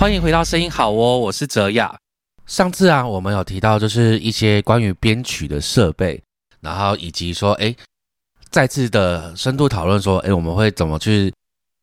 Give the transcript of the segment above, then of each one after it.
欢迎回到声音好哦，我是泽雅。上次啊，我们有提到就是一些关于编曲的设备，然后以及说，哎，再次的深度讨论说，哎，我们会怎么去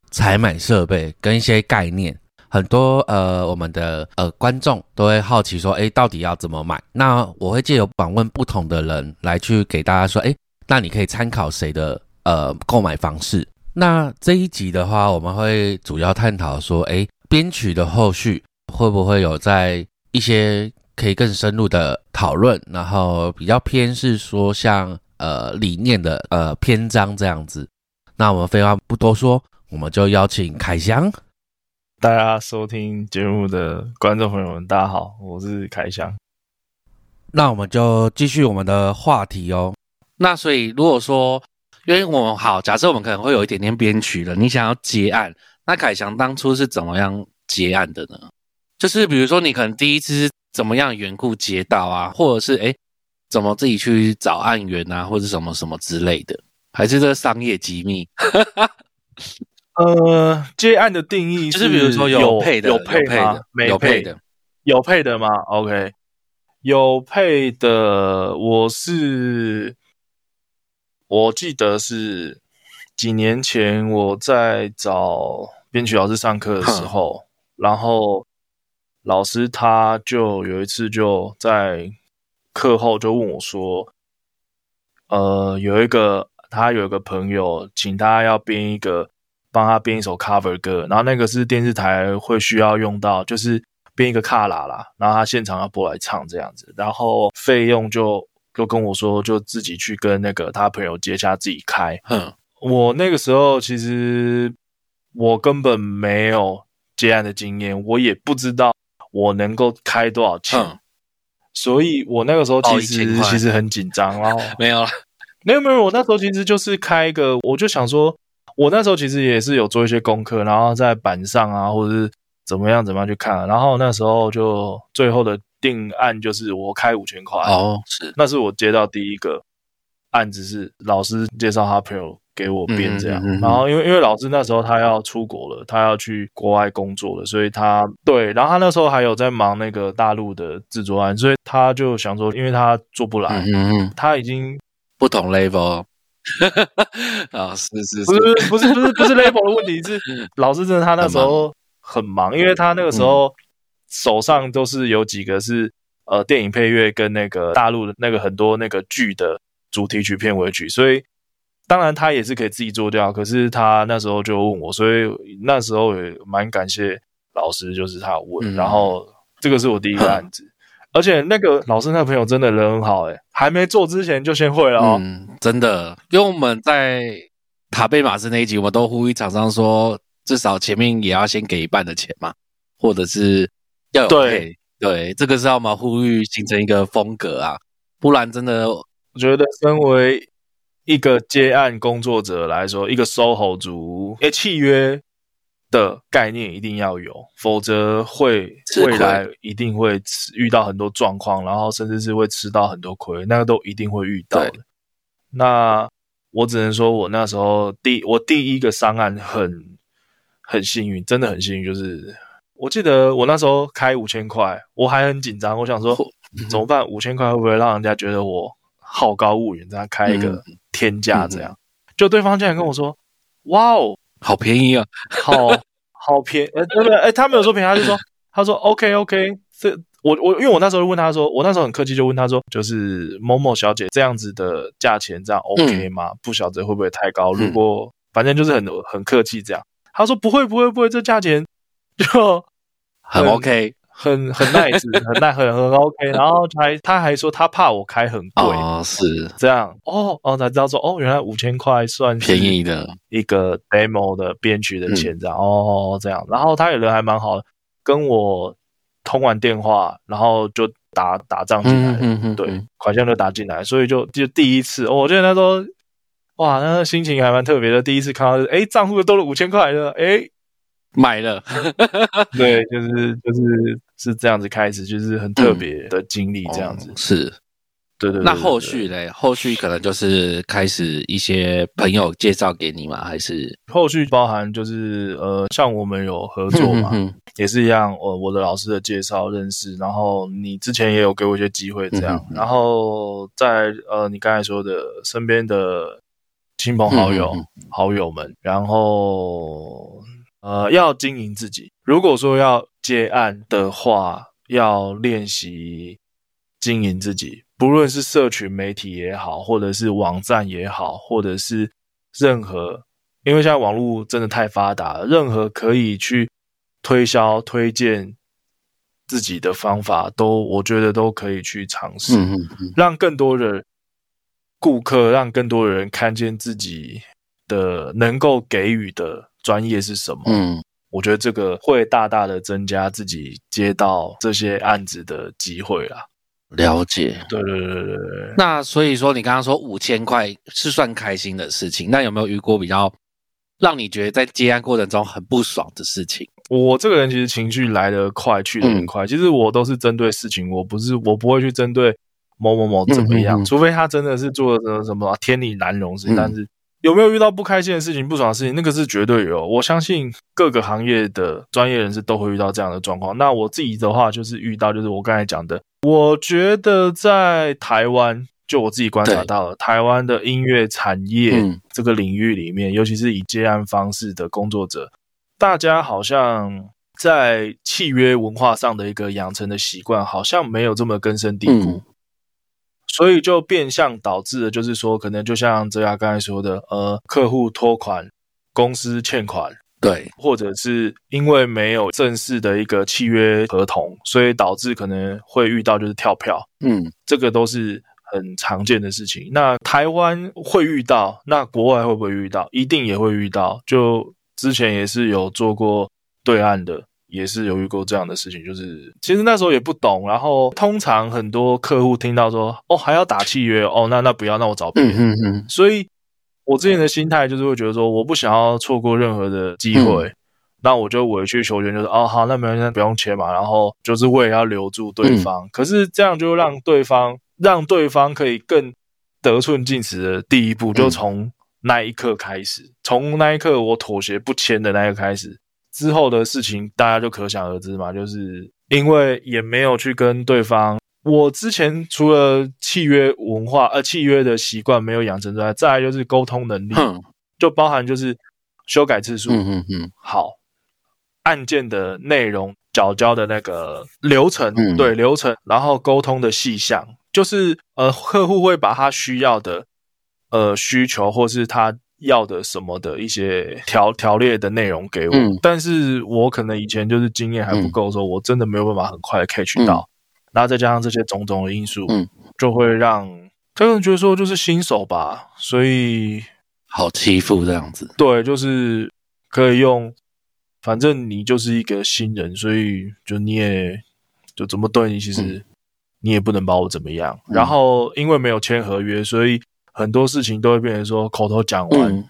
采买设备跟一些概念。很多呃，我们的呃观众都会好奇说，哎，到底要怎么买？那我会借由访问不同的人来去给大家说，哎，那你可以参考谁的呃购买方式。那这一集的话，我们会主要探讨说，哎，编曲的后续会不会有在一些可以更深入的讨论，然后比较偏是说像呃理念的呃篇章这样子。那我们废话不多说，我们就邀请凯翔。大家收听节目的观众朋友们，大家好，我是凯翔。那我们就继续我们的话题哦。那所以如果说，因为我们好，假设我们可能会有一点点编曲了，你想要结案，那凯翔当初是怎么样结案的呢？就是比如说你可能第一次怎么样缘故接到啊，或者是哎怎么自己去找案源啊，或者什么什么之类的，还是这商业机密？呃，接案的定义就是比如说有配的、有配的、没配的，有配的吗？OK，有配的，我是我记得是几年前我在找编曲老师上课的时候，然后老师他就有一次就在课后就问我说，呃，有一个他有一个朋友，请他要编一个。帮他编一首 cover 歌，然后那个是电视台会需要用到，就是编一个卡拉啦，然后他现场要播来唱这样子，然后费用就就跟我说，就自己去跟那个他朋友接洽，自己开。嗯，我那个时候其实我根本没有接案的经验，我也不知道我能够开多少钱，所以我那个时候其实其实很紧张。然 后没有了，没有没有，我那时候其实就是开一个，我就想说。我那时候其实也是有做一些功课，然后在板上啊，或者是怎么样怎么样去看，然后那时候就最后的定案就是我开五千块。哦，是，那是我接到第一个案子，是老师介绍他朋友给我编这样，然后因为因为老师那时候他要出国了，他要去国外工作了，所以他对，然后他那时候还有在忙那个大陆的制作案，所以他就想说，因为他做不来，嗯他已经不同 level。啊，是是，不是不是不是不是 level 的问题，是老师真的他那时候很忙，因为他那个时候手上都是有几个是呃电影配乐跟那个大陆的那个很多那个剧的主题曲片尾曲，所以当然他也是可以自己做掉，可是他那时候就问我，所以那时候也蛮感谢老师，就是他问，然后这个是我第一个案子。而且那个老师那个朋友真的人很好哎，还没做之前就先会了哦，真的。因为我们在塔贝马斯那一集，我们都呼吁厂商说，至少前面也要先给一半的钱嘛，或者是要有对。对，这个是要么呼吁形成一个风格啊，不然真的，我觉得身为一个接案工作者来说，一个 SOHO 族，诶，契约。的概念一定要有，否则会未来一定会遇到很多状况，然后甚至是会吃到很多亏，那个都一定会遇到的。那我只能说，我那时候第我第一个商案很很幸运，真的很幸运。就是我记得我那时候开五千块，我还很紧张，我想说怎么办？五千块会不会让人家觉得我好高骛远？这样开一个天价，这样就对方竟然跟我说：“哇哦！”好便宜啊，好好便，呃，对对，哎，他没有说便宜，他就说，他说 OK OK，这我我因为我那时候问他说，我那时候很客气就问他说，就是某某小姐这样子的价钱这样 OK 吗？不晓得会不会太高？如果反正就是很很客气这样，他说不会不会不会，这价钱就很 OK。很 很 nice，很耐，很很 OK，然后还他还说他怕我开很贵哦，是。这样。哦哦才知道说哦原来五千块算便宜的一个 demo 的编曲的钱这样。哦这样，然后他人还蛮好的，跟我通完电话，然后就打打账进来，对，款项就打进来，所以就就第一次，我觉得那时候哇，那心情还蛮特别的，第一次看到哎账户多了五千块的，哎买了，对，就是就是。是这样子开始，就是很特别的经历，这样子是。对对。那后续嘞？后续可能就是开始一些朋友介绍给你吗？还是后续包含就是呃，像我们有合作嘛，也是一样。我我的老师的介绍认识，然后你之前也有给我一些机会这样，然后在呃你刚才说的身边的亲朋好友好友们，然后呃要经营自己。如果说要接案的话，要练习经营自己。不论是社群媒体也好，或者是网站也好，或者是任何，因为现在网络真的太发达了，任何可以去推销、推荐自己的方法，都我觉得都可以去尝试，让更多的顾客，让更多的人看见自己的能够给予的专业是什么。嗯，我觉得这个会大大的增加自己接到这些案子的机会啦。了解，对对对对对。那所以说，你刚刚说五千块是算开心的事情，那有没有遇过比较让你觉得在接案过程中很不爽的事情？我这个人其实情绪来得快，去得很快。其实我都是针对事情，我不是我不会去针对某某某怎么样，除非他真的是做了什么天理难容事情，但是。有没有遇到不开心的事情、不爽的事情？那个是绝对有。我相信各个行业的专业人士都会遇到这样的状况。那我自己的话，就是遇到，就是我刚才讲的。我觉得在台湾，就我自己观察到了，台湾的音乐产业这个领域里面，尤其是以接案方式的工作者，大家好像在契约文化上的一个养成的习惯，好像没有这么根深蒂固。所以就变相导致的，就是说，可能就像泽雅刚才说的，呃，客户拖款，公司欠款，对，或者是因为没有正式的一个契约合同，所以导致可能会遇到就是跳票，嗯，这个都是很常见的事情。那台湾会遇到，那国外会不会遇到？一定也会遇到。就之前也是有做过对岸的。也是有遇过这样的事情，就是其实那时候也不懂，然后通常很多客户听到说哦还要打契约哦，那那不要，那我找别人。所以，我之前的心态就是会觉得说，我不想要错过任何的机会，那我就委曲求全，就是哦好，那没关系，不用签嘛。然后就是为了要留住对方，可是这样就让对方让对方可以更得寸进尺的第一步，就从那一刻开始，从那一刻我妥协不签的那一刻开始。之后的事情大家就可想而知嘛，就是因为也没有去跟对方，我之前除了契约文化呃契约的习惯没有养成之外，再来就是沟通能力，就包含就是修改次数，嗯嗯嗯，好，案件的内容、缴交的那个流程，对流程，然后沟通的细项，就是呃客户会把他需要的呃需求或是他。要的什么的一些条条列的内容给我，但是我可能以前就是经验还不够，说我真的没有办法很快的 catch 到，然后再加上这些种种的因素，就会让他们觉得说就是新手吧，所以好欺负这样子。对，就是可以用，反正你就是一个新人，所以就你也就怎么对你，其实你也不能把我怎么样。然后因为没有签合约，所以。很多事情都会变成说口头讲完，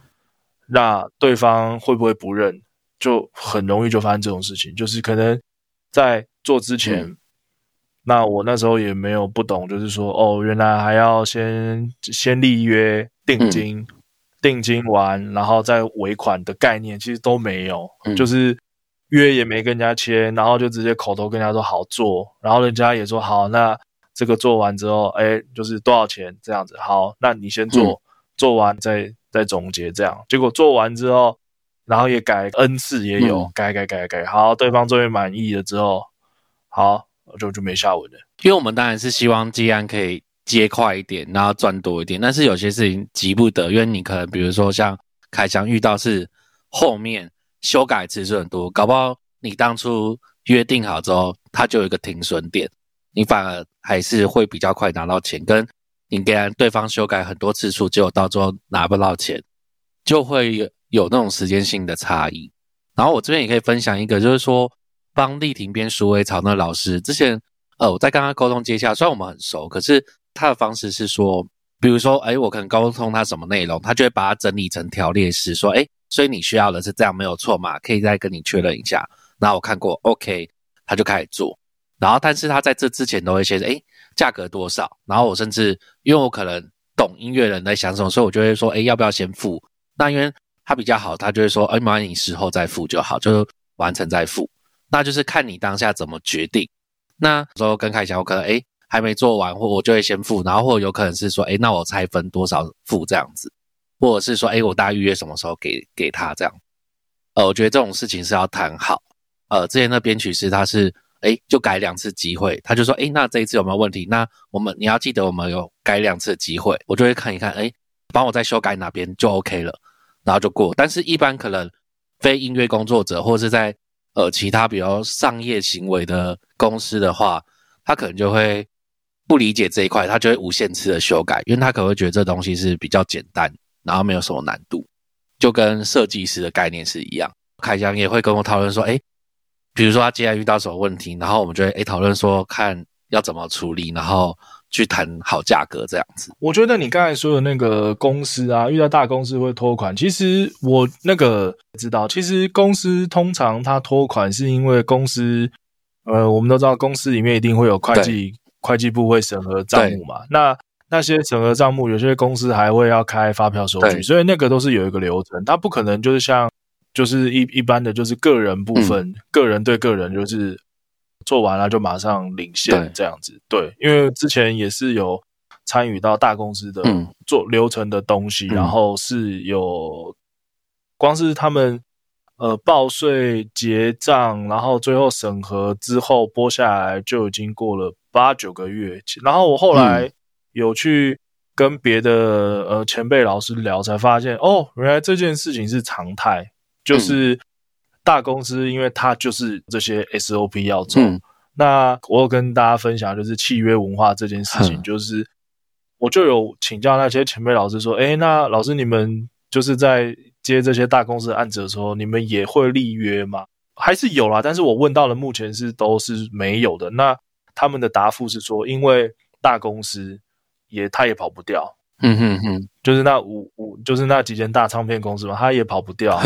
那对方会不会不认，就很容易就发生这种事情。就是可能在做之前，那我那时候也没有不懂，就是说哦，原来还要先先立约定金，定金完然后再尾款的概念，其实都没有，就是约也没跟人家签，然后就直接口头跟人家说好做，然后人家也说好那。这个做完之后，哎，就是多少钱这样子。好，那你先做，做完再再总结这样。结果做完之后，然后也改 N 次也有改改改改。好，对方终于满意了之后，好就就没下文了。因为我们当然是希望接案可以接快一点，然后赚多一点。但是有些事情急不得，因为你可能比如说像凯翔遇到是后面修改次数很多，搞不好你当初约定好之后，它就有一个停损点。你反而还是会比较快拿到钱，跟你给对方修改很多次数，结果到最后拿不到钱，就会有有那种时间性的差异。然后我这边也可以分享一个，就是说帮丽婷编鼠尾草那老师之前，呃，我在跟他沟通接洽，虽然我们很熟，可是他的方式是说，比如说，哎，我可能沟通他什么内容，他就会把它整理成条列式，说，哎，所以你需要的是这样，没有错嘛？可以再跟你确认一下。那我看过，OK，他就开始做。然后但是他在这之前都会先哎价格多少，然后我甚至因为我可能懂音乐人在想什么，所以我就会说哎要不要先付？那因为他比较好，他就会说哎麻烦你事后再付就好，就完成再付。那就是看你当下怎么决定。那时候跟凯讲，我可能哎还没做完，或我就会先付，然后或有可能是说哎那我拆分多少付这样子，或者是说哎我大概预约什么时候给给他这样。呃，我觉得这种事情是要谈好。呃，之前的编曲师他是哎就改两次机会，他就说哎那这一次有没有问题？那我们你要记得我们有改两次机会，我就会看一看哎帮我再修改哪边就 OK 了，然后就过。但是一般可能非音乐工作者或是在呃，其他比较商业行为的公司的话，他可能就会不理解这一块，他就会无限次的修改，因为他可能会觉得这东西是比较简单，然后没有什么难度，就跟设计师的概念是一样。凯翔也会跟我讨论说，哎，比如说他接下来遇到什么问题，然后我们就会哎讨论说看要怎么处理，然后。去谈好价格这样子，我觉得你刚才说的那个公司啊，遇到大公司会拖款。其实我那个知道，其实公司通常它拖款是因为公司，呃，我们都知道公司里面一定会有会计，会计部会审核账目嘛。那那些审核账目，有些公司还会要开发票收据，所以那个都是有一个流程，它不可能就是像就是一一般的就是个人部分，个人对个人就是。做完了就马上领现这样子，对，因为之前也是有参与到大公司的做流程的东西，然后是有光是他们呃报税结账，然后最后审核之后拨下来就已经过了八九个月，然后我后来有去跟别的呃前辈老师聊，才发现哦，原来这件事情是常态，就是。大公司，因为它就是这些 SOP 要走。那我有跟大家分享，就是契约文化这件事情，就是我就有请教那些前辈老师说：“哎，那老师你们就是在接这些大公司的案子的时候，你们也会立约吗？还是有啦？但是我问到了目前是都是没有的。那他们的答复是说，因为大公司也他也跑不掉。嗯哼哼，就是那五五，就是那几间大唱片公司嘛，他也跑不掉。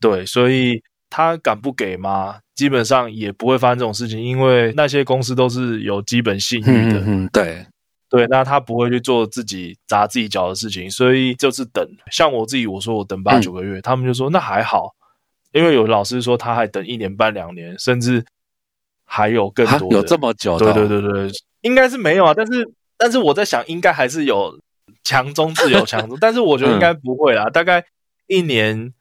对，所以。他敢不给吗？基本上也不会发生这种事情，因为那些公司都是有基本信誉的。嗯，对，对，那他不会去做自己砸自己脚的事情，所以就是等。像我自己，我说我等八九个月，他们就说那还好，因为有老师说他还等一年半两年，甚至还有更多，有这么久？对对对对，应该是没有啊。但是但是我在想，应该还是有强中自有强中，但是我觉得应该不会啦，大概一年。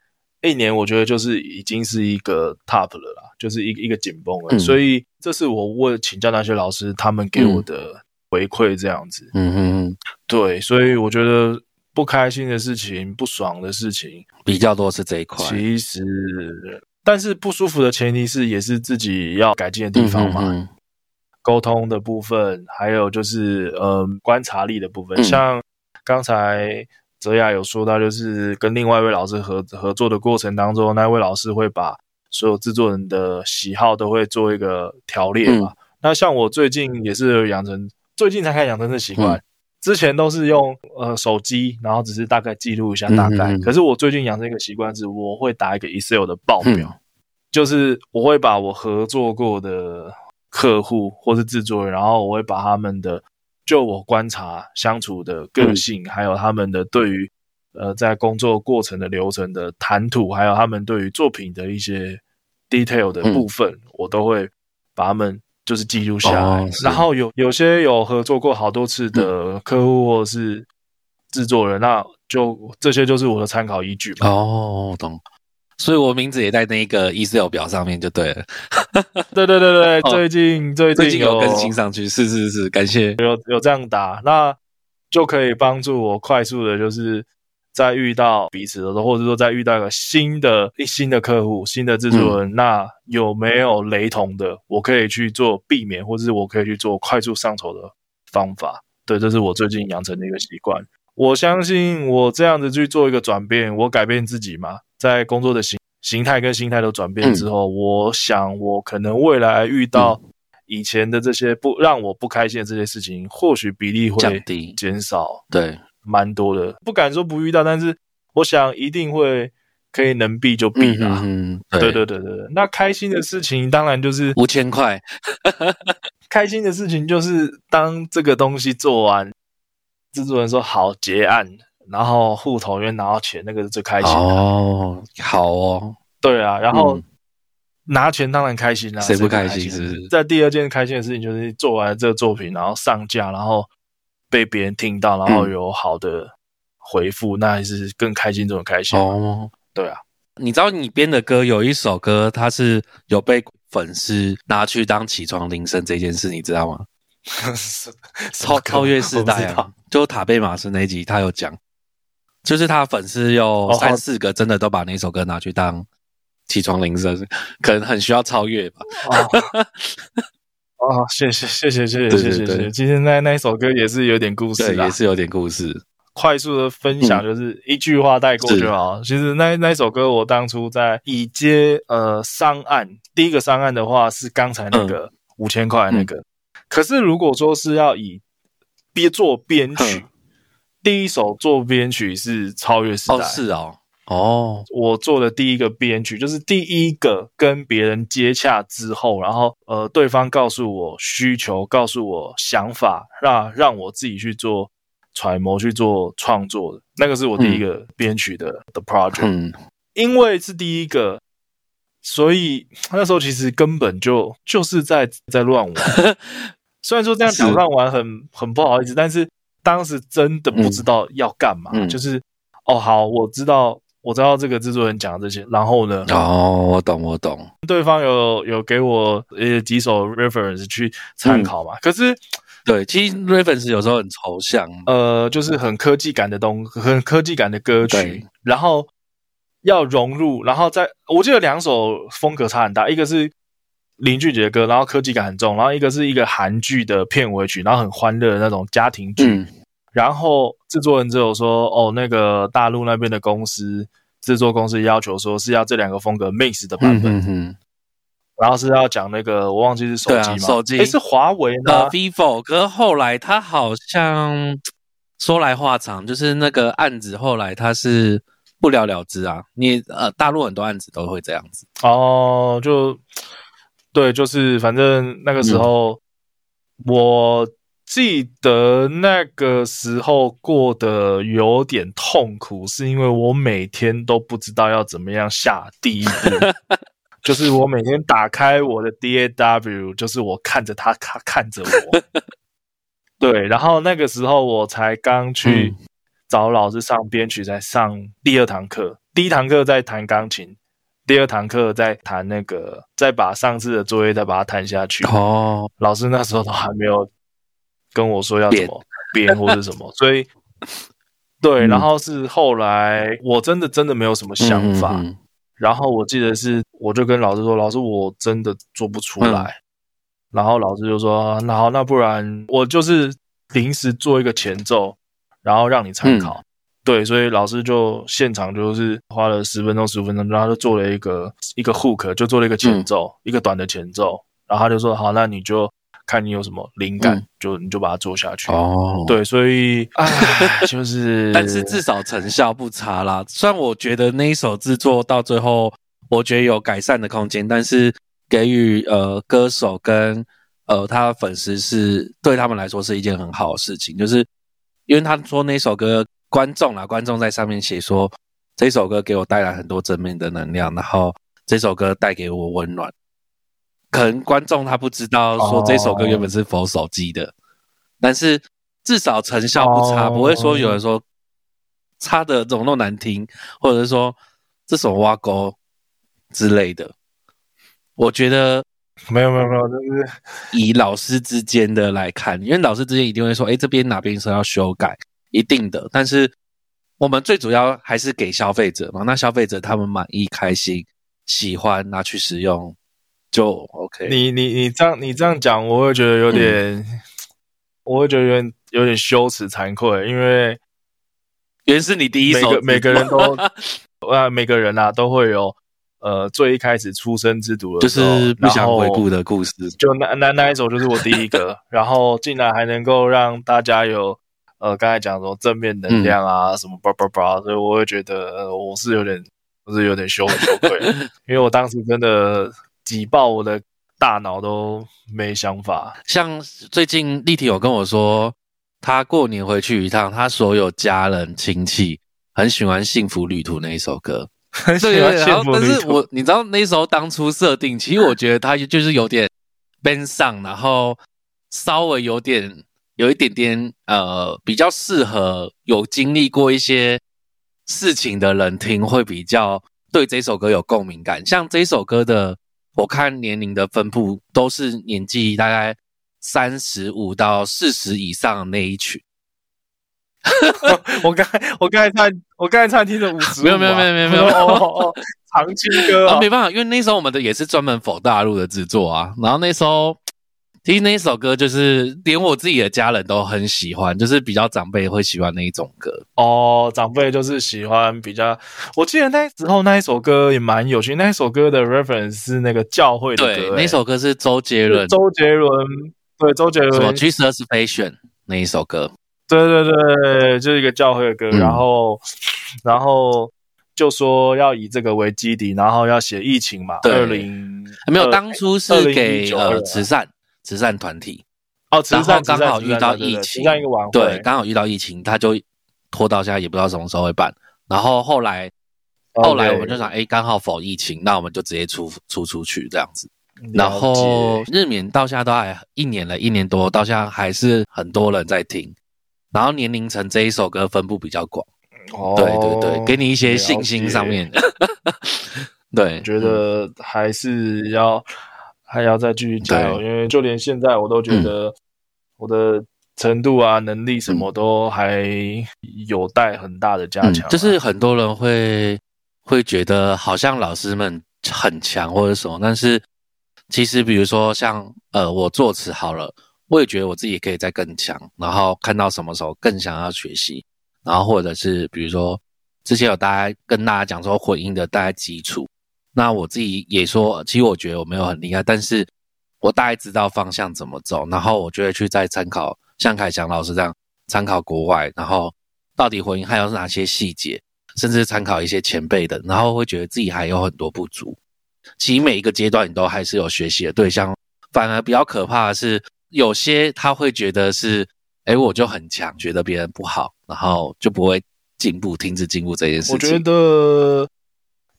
一年我觉得就是已经是一个 top 了啦，就是一一个紧绷了，所以这是我问请教那些老师，他们给我的回馈这样子。嗯嗯，对，所以我觉得不开心的事情、不爽的事情比较多是这一块。其实，但是不舒服的前提是也是自己要改进的地方嘛，沟通的部分，还有就是呃观察力的部分，像刚才。泽雅有说到，就是跟另外一位老师合合作的过程当中，那位老师会把所有制作人的喜好都会做一个条列嘛。那像我最近也是养成，最近才开始养成这习惯，之前都是用呃手机，然后只是大概记录一下大概。可是我最近养成一个习惯是，我会打一个 Excel 的报表，就是我会把我合作过的客户或是制作人，然后我会把他们的。就我观察相处的个性，还有他们的对于呃在工作过程的流程的谈吐，还有他们对于作品的一些 detail 的部分，我都会把他们就是记录下来。然后有有些有合作过好多次的客户或是制作人，那就这些就是我的参考依据嘛。哦，懂。所以我名字也在那个 Excel 表上面就对了。对对对对，最近最近有更新上去，是是是，感谢有有这样打，那就可以帮助我快速的，就是在遇到彼此的时候，或者说在遇到一个新的一新的客户、新的制作人，那有没有雷同的，我可以去做避免，或者是我可以去做快速上手的方法。对，这是我最近养成的一个习惯。我相信我这样子去做一个转变，我改变自己嘛。在工作的形形态跟心态都转变之后，我想我可能未来遇到以前的这些不让我不开心的这些事情，或许比例会降低、减少，对，蛮多的。不敢说不遇到，但是我想一定会可以能避就避啦。嗯，对对对对对。那开心的事情当然就是五千块，开心的事情就是当这个东西做完，制作人说好结案，然后户头里面拿到钱，那个是最开心的。哦，好哦，对啊，然后嗯拿钱当然开心啦，谁不开心？是不是？在第二件开心的事情就是做完这个作品，然后上架，然后被别人听到，然后有好的回复，那还是更开心，这种开心。哦，对啊，你知道你编的歌有一首歌，它是有被粉丝拿去当起床铃声这件事，你知道吗？超超越时代啊！就塔贝马斯那一集，他有讲，就是他粉丝有哦三四个真的都把那首歌拿去当起床铃声，可能很需要超越吧。哦，哦，谢谢谢谢谢谢谢谢谢。其实那那一首歌也是有点故事对，也，是有点故事。快速的分享，就是一句话带过就好。其实那那一首歌，我当初在已接呃上岸，第一个上岸的话是刚才那个五千块那个，可是如果说是要以编做编曲嗯，第一首做编曲是超越时代。哦，是哦，哦，我做的第一个编曲，就是第一个跟别人接洽之后，然后呃，对方告诉我需求，告诉我想法，让让我自己去做揣摩、去做创作的，那个是我第一个编曲的、的 project。嗯，因为是第一个，所以那时候其实根本就就是在在乱玩。虽然说这样讲乱玩很很不好意思，但是当时真的不知道要干嘛，就是哦好，我知道我知道这个制作人讲的这些，然后呢，哦，我懂，我懂。对方有有给我呃几首 reference 去参考嗯。嘛，可是对，其实 reference 有时候很抽象。呃，就是很科技感的东，很科技感的歌曲，然后要融入，然后在我记得两首风格差很大，一个是林俊杰的歌，然后科技感很重，然后一个是一个韩剧的片尾曲，然后很欢乐的那种家庭剧，嗯，然后制作人只有说，哦，那个大陆那边的公司制作公司要求说是要这两个风格 mix 的版嗯本，然后是要讲那个我忘记是手机吗？手机诶是华为吗呃？，vivo，可是后来他好像说来话长，就是那个案子后来他是不了了之啊。你呃，大陆很多案子都会这样子。哦，就对，就是反正那个嗯时候，我记得那个时候过得有点痛苦，是因为我每天都不知道要怎么样下第一步。就是我每天打开我的 DAW，就是我看着他，他看着我。对，然后那个时候我才刚去嗯找老师上编曲，在上第二堂课。第一堂课在弹钢琴，第二堂课在弹那个，再把上次的作业再把它弹下去。哦，老师那时候都还没有跟我说要怎么编或者什么，所以对，嗯。然后是后来我真的真的没有什么想法，嗯嗯然后我记得是我就跟老师说，老师我真的做不出来，嗯。然后老师就说，那好，那不然我就是临时做一个前奏，然后让你参考。对，所以老师就现场就是花了十分钟、十五分钟，然后就做了一个一个 hook，就做了一个前奏，一个短的前奏，然后他就说好，那你就看你有什么灵感，嗯就你就把它做下去。哦，。对，所以唉，就是，但是至少成效不差啦。虽然我觉得那一首制作到最后，我觉得有改善的空间，但是给予呃歌手跟呃他的粉丝是对他们来说是一件很好的事情，就是因为他说那首歌观众啦，观众在上面写说这首歌给我带来很多正面的能量，然后这首歌带给我温暖。可能观众他不知道说这首歌原本是否手机的，但是至少成效不差，哦不会说有人说差的怎么那么难听，或者是说这首挖沟之类的。我觉得没有没有没有，就是以老师之间的来看，因为老师之间一定会说，哎，这边哪边是要修改，一定的。但是我们最主要还是给消费者嘛，那消费者他们满意、开心、喜欢，拿去使用就 OK。你你你这样你这样讲，我会觉得有点，我会觉得有点有点羞耻惭愧，因为原是你第一首每个每个人都啊，每个人啊都会有呃最一开始出生之毒的就，是不想回顾的故事。就那那那一首就是我第一个，然后竟然还能够让大家有呃刚才讲说正面能量啊、什么叭叭叭，所以我会觉得、呃、我是有点我是有点羞羞愧，因为我当时真的挤爆我的大脑都没想法。像最近丽婷有跟我说，她过年回去一趟，她所有家人亲戚很喜欢《幸福旅途》那一首歌。很喜对对，然欢但是我你知道那时候当初设定，其实我觉得它就是有点 ben 上，然后稍微有点有一点点呃，比较适合有经历过一些事情的人听，会比较对这首歌有共鸣感。像这首歌的，我看年龄的分布都是年纪大概三十五到四十以上的那一群。我刚才我刚才唱我刚才差点听着五十，没有没有没有没有没有哦哦哦，长青歌啊，啊没，办法，因为那时候我们的也是专门否大陆的制作啊。然后那时候，其实那一首歌就是连我自己的家人都很喜欢，就是比较长辈会喜欢那一种歌。哦，长辈就是喜欢比较，我记得那时候那一首歌也蛮有趣，那一首歌的 reference 是那个教会的歌、那首歌是周杰伦。周杰伦，对周杰伦。什么？伦，Jesus Passion 那一首歌。对对对，就是一个教会的歌，嗯。然后然后就说要以这个为基底，然后要写疫情嘛，对。二零没有，当初是给2019呃慈善慈善团体，哦，慈然后善刚好遇到疫情慈善一个晚会，对，刚好遇到疫情，他就拖到现在，也不知道什么时候会办。然后后来后来我们就想，哎，刚好否疫情，那我们就直接出出出去这样子。然后日冕到现在都还一年了，一年多，到现在还是很多人在听。然后年龄层这一首歌分布比较广，哦对对对，给你一些信心上面。对，觉得还是要还要再继续加油，因为就连现在我都觉得我的程度啊、能力什么都还有待很大的加嗯强啊、就是很多人会会觉得好像老师们很强或者什么，但是其实比如说像呃我作词好了，我也觉得我自己可以再更强，然后看到什么时候更想要学习，然后或者是比如说之前有大家跟大家讲说混音的大概基础，那我自己也说，其实我觉得我没有很厉害，但是我大概知道方向怎么走，然后我就会去再参考像凯翔老师这样参考国外，然后到底婚姻还有哪些细节，甚至参考一些前辈的，然后会觉得自己还有很多不足。其实每一个阶段你都还是有学习的对象，反而比较可怕的是，有些他会觉得是，哎，我就很强，觉得别人不好，然后就不会进步，停止进步这件事情。我觉得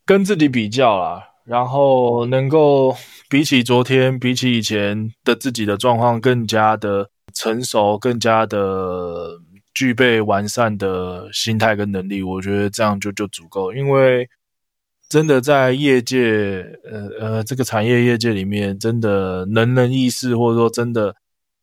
跟自己比较啦，然后能够比起昨天，比起以前的自己的状况更加的成熟，更加的具备完善的心态跟能力，我觉得这样就就足够。因为真的在业界，呃呃，这个产业业界里面，真的能人异士，或者说真的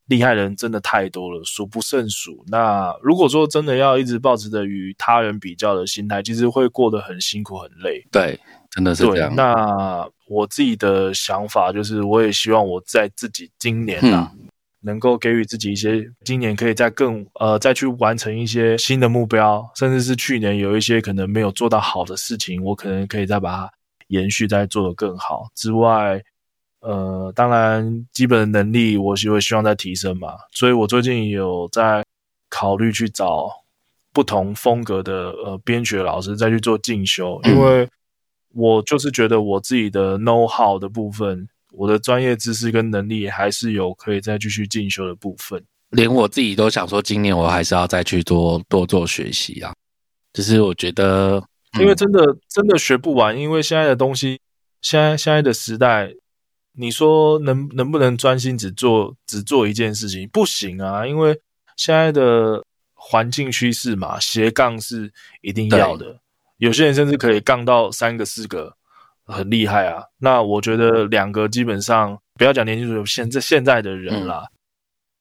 厉害人，真的太多了，数不胜数。那如果说真的要一直保持着与他人比较的心态，其实会过得很辛苦、很累。对，真的是这对样。，那我自己的想法就是，我也希望我在自己今年啊，嗯能够给予自己一些，今年可以再更呃再去完成一些新的目标，甚至是去年有一些可能没有做到好的事情，我可能可以再把它延续，再做得更好。之外，呃，当然基本的能力我是会希望在提升嘛，所以我最近有在考虑去找不同风格的呃编曲老师再去做进修，因为我就是觉得我自己的 know how 的部分，我的专业知识跟能力还是有可以再继续进修的部分。连我自己都想说，今年我还是要再去多多做学习啊。就是我觉得，因为真的真的学不完，因为现在的东西，现在现在的时代，你说能能不能专心只做只做一件事情？不行啊，因为现在的环境趋势嘛，斜杠是一定要的。有些人甚至可以杠到三个四个，很厉害啊。那我觉得两个基本上不要讲年轻人，现在现在的人啦，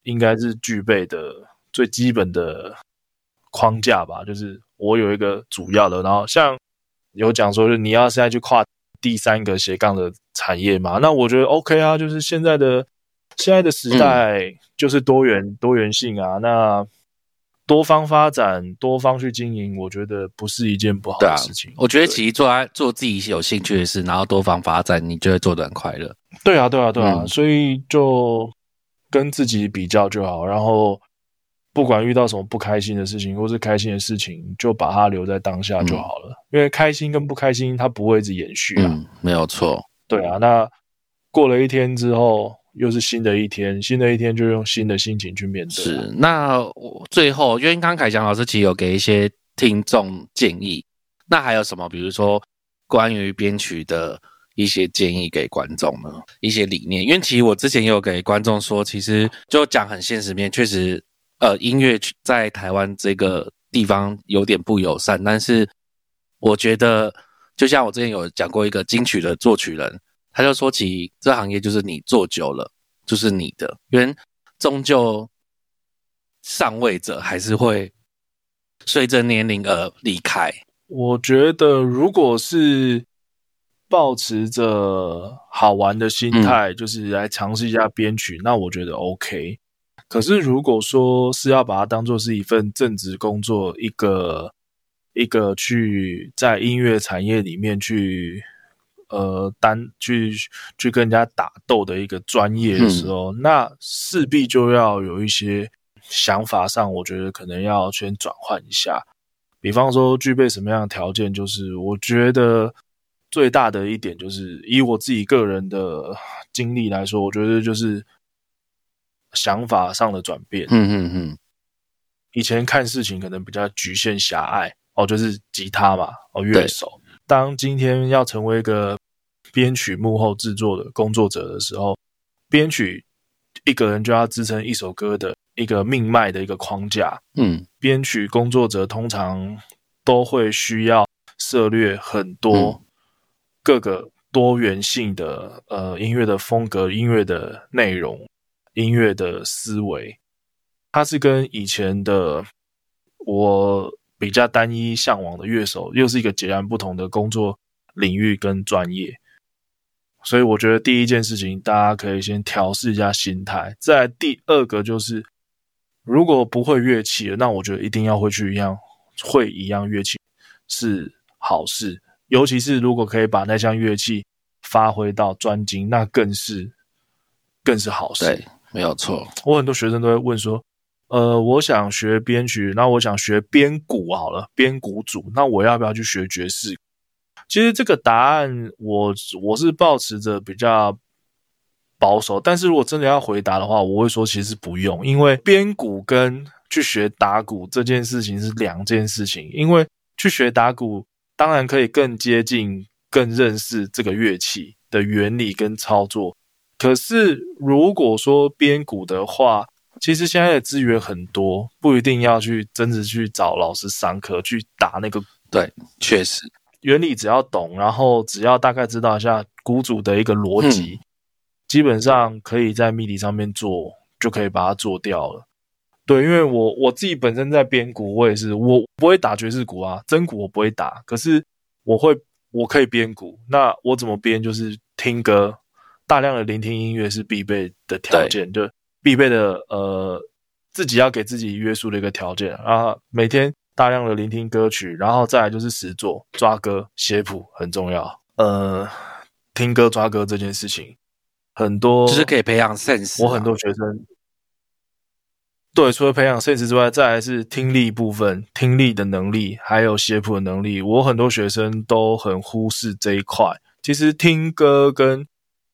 应该是具备的最基本的框架吧，就是我有一个主要的，然后像有讲说，就是你要现在去跨第三个斜杠的产业嘛，那我觉得 OK 啊，就是现在的现在的时代就是多元、多元性啊，那多方发展、多方去经营，我觉得不是一件不好的事情。我觉得其实做在做自己有兴趣的事，然后多方发展，你就会做得很快乐。对啊，对啊，对啊，嗯所以就跟自己比较就好，然后不管遇到什么不开心的事情或是开心的事情，就把它留在当下就好了。因为开心跟不开心，它不会一直延续啊。嗯，没有错。对啊，那过了一天之后，又是新的一天，新的一天就用新的心情去面对。是，那我最后，因为刚刚凯翔老师其实有给一些听众建议，那还有什么？比如说关于编曲的一些建议给观众呢？一些理念？因为其实我之前也有给观众说，其实就讲很现实面，确实，呃，音乐在台湾这个地方有点不友善，但是我觉得，就像我之前有讲过一个金曲的作曲人。他就说起这行业就是你做久了就是你的，因为终究上位者还是会随着年龄而离开。我觉得如果是保持着好玩的心态，就是来尝试一下编曲，那我觉得 OK。可是如果说是要把它当做是一份正职工作，一个一个去在音乐产业里面去。呃，单去去跟人家打斗的一个专业的时候，那势必就要有一些想法上，我觉得可能要先转换一下。比方说，具备什么样的条件？就是我觉得最大的一点，就是以我自己个人的经历来说，我觉得就是想法上的转变。嗯嗯嗯，以前看事情可能比较局限狭隘哦，就是吉他嘛，哦，乐手。当今天要成为一个编曲幕后制作的工作者的时候，编曲一个人就要支撑一首歌的一个命脉的一个框架。嗯，编曲工作者通常都会需要涉略很多各个多元性的呃音乐的风格、音乐的内容、音乐的思维。它是跟以前的我比较单一向往的乐手，又是一个截然不同的工作领域跟专业。所以我觉得第一件事情，大家可以先调试一下心态。再第二个就是，如果不会乐器那我觉得一定要会去一样会一样乐器是好事。尤其是如果可以把那项乐器发挥到专精，那更是更是好事。对，没有错。我很多学生都会问说，呃，我想学编曲，那我想学编鼓好了，编鼓组，那我要不要去学爵士？其实这个答案，我我是保持着比较保守，但是如果真的要回答的话，我会说其实不用，因为编鼓跟去学打鼓这件事情是两件事情。因为去学打鼓，当然可以更接近、更认识这个乐器的原理跟操作。可是如果说编鼓的话，其实现在的资源很多，不一定要去真的去找老师上课去打那个。对，确实。原理只要懂，然后只要大概知道一下鼓组的一个逻辑，基本上可以在 MIDI 上面做，就可以把它做掉了。对，因为我我自己本身在编鼓，我也是我不会打爵士鼓啊，真鼓我不会打，可是我会我可以编鼓。那我怎么编？就是听歌，大量的聆听音乐是必备的条件，就必备的呃，自己要给自己约束的一个条件啊，每天。大量的聆听歌曲，然后再来就是实作抓歌写谱很重要。呃，听歌抓歌这件事情很多，就是可以培养 sense。我很多学生对，除了培养 sense 之外，再来是听力部分，听力的能力还有写谱的能力。我很多学生都很忽视这一块。其实听歌跟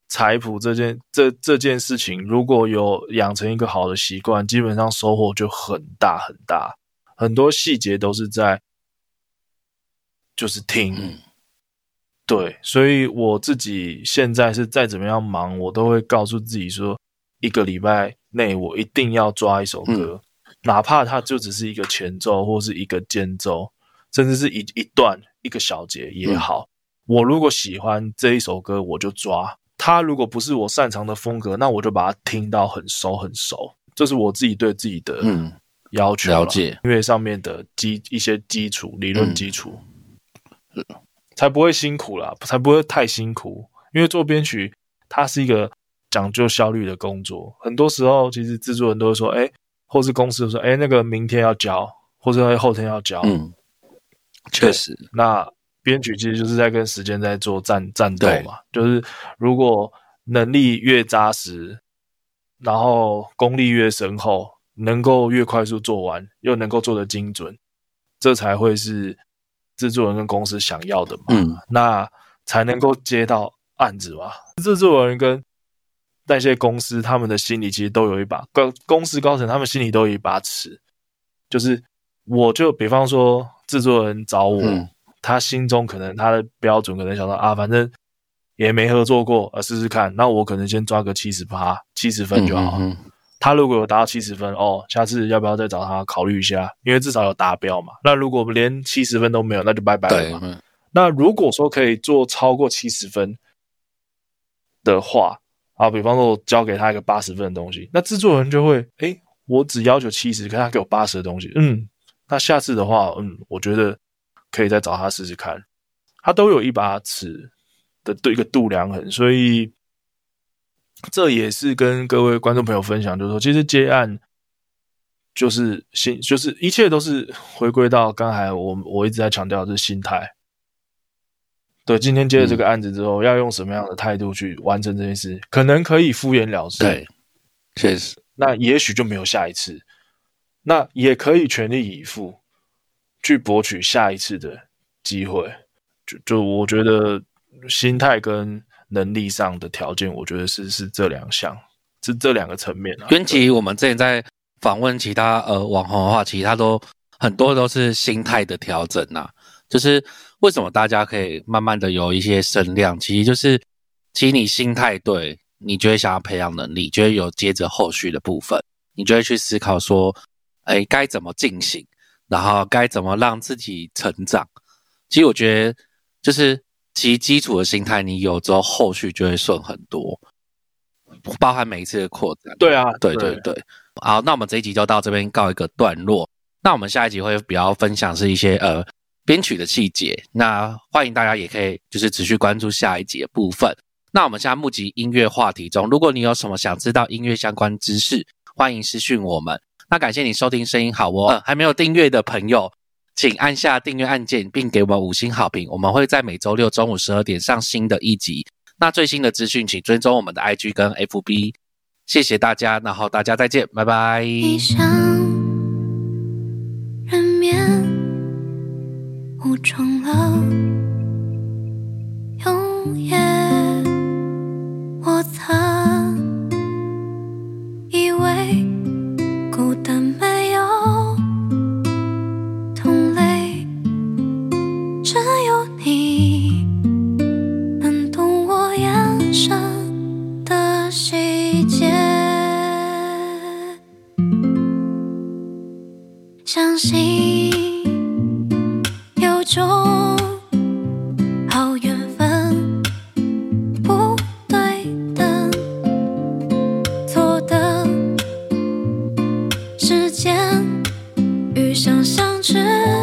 采谱这件这这件事情，如果有养成一个好的习惯，基本上收获就很大很大。很多细节都是在，就是听，对，所以我自己现在是再怎么样忙，我都会告诉自己说，一个礼拜内我一定要抓一首歌，哪怕它就只是一个前奏或是一个间奏，甚至是一一段一个小节也好，我如果喜欢这一首歌，我就抓它；如果不是我擅长的风格，那我就把它听到很熟很熟。这是我自己对自己的嗯。要求了解音乐上面的基一些基础理论基础，才不会辛苦啦，才不会太辛苦。因为做编曲，它是一个讲究效率的工作。很多时候，其实制作人都会说：“哎，或是公司说，哎，那个明天要交，或者后天要交。”嗯，确实。那编曲其实就是在跟时间在做战战斗嘛。就是如果能力越扎实，然后功力越深厚。能够越快速做完，又能够做得精准，这才会是制作人跟公司想要的嘛。嗯，那才能够接到案子嘛。制作人跟那些公司他们的心里其实都有一把高公司高层他们心里都有一把尺，就是我就比方说制作人找我，嗯他心中可能他的标准可能想到啊，反正也没合作过，啊试试看，那我可能先抓个七十八七十分就好。嗯嗯他如果有达到七十分，哦，下次要不要再找他考虑一下？因为至少有达标嘛。那如果连七十分都没有，那就拜拜了那如果说可以做超过七十分的话，啊，比方说我交给他一个八十分的东西，那制作人就会，诶，我只要求七十，可他给我八十的东西，嗯，那下次的话，嗯，我觉得可以再找他试试看。他都有一把尺的对一个度量衡，所以这也是跟各位观众朋友分享，就是说，其实接案就是心，就是一切都是回归到刚才我我一直在强调的是心态。对，今天接了这个案子之后，要用什么样的态度去完成这件事？可能可以敷衍了事，对，确实，那也许就没有下一次。那也可以全力以赴去博取下一次的机会。就就我觉得心态跟能力上的条件，我觉得是是这两项，是这两个层面啊。其实我们之前在访问其他呃网红的话，其实他都很多都是心态的调整呐、就是为什么大家可以慢慢的有一些声量，其实就是其实你心态对，你就会想要培养能力，就会有接着后续的部分，你就会去思考说，哎，该怎么进行，然后该怎么让自己成长。其实我觉得就是其基础的心态你有之后，后续就会顺很多，包含每一次的扩展。对啊，对对对，好，那我们这一集就到这边告一个段落。那我们下一集会比较分享是一些呃编曲的细节，那欢迎大家也可以就是持续关注下一集的部分。那我们现在募集音乐话题中，如果你有什么想知道音乐相关知识，欢迎私讯我们。那感谢你收听声音好哦，呃还没有订阅的朋友，请按下订阅按键，并给我们五星好评。我们会在每周六中午十二点上新的一集。那最新的资讯，请追踪我们的 IG 跟 FB。谢谢大家，然后大家再见，拜拜。一想人面无终了，永夜我曾以为心有种好缘分，不对等，错的时间与想象值。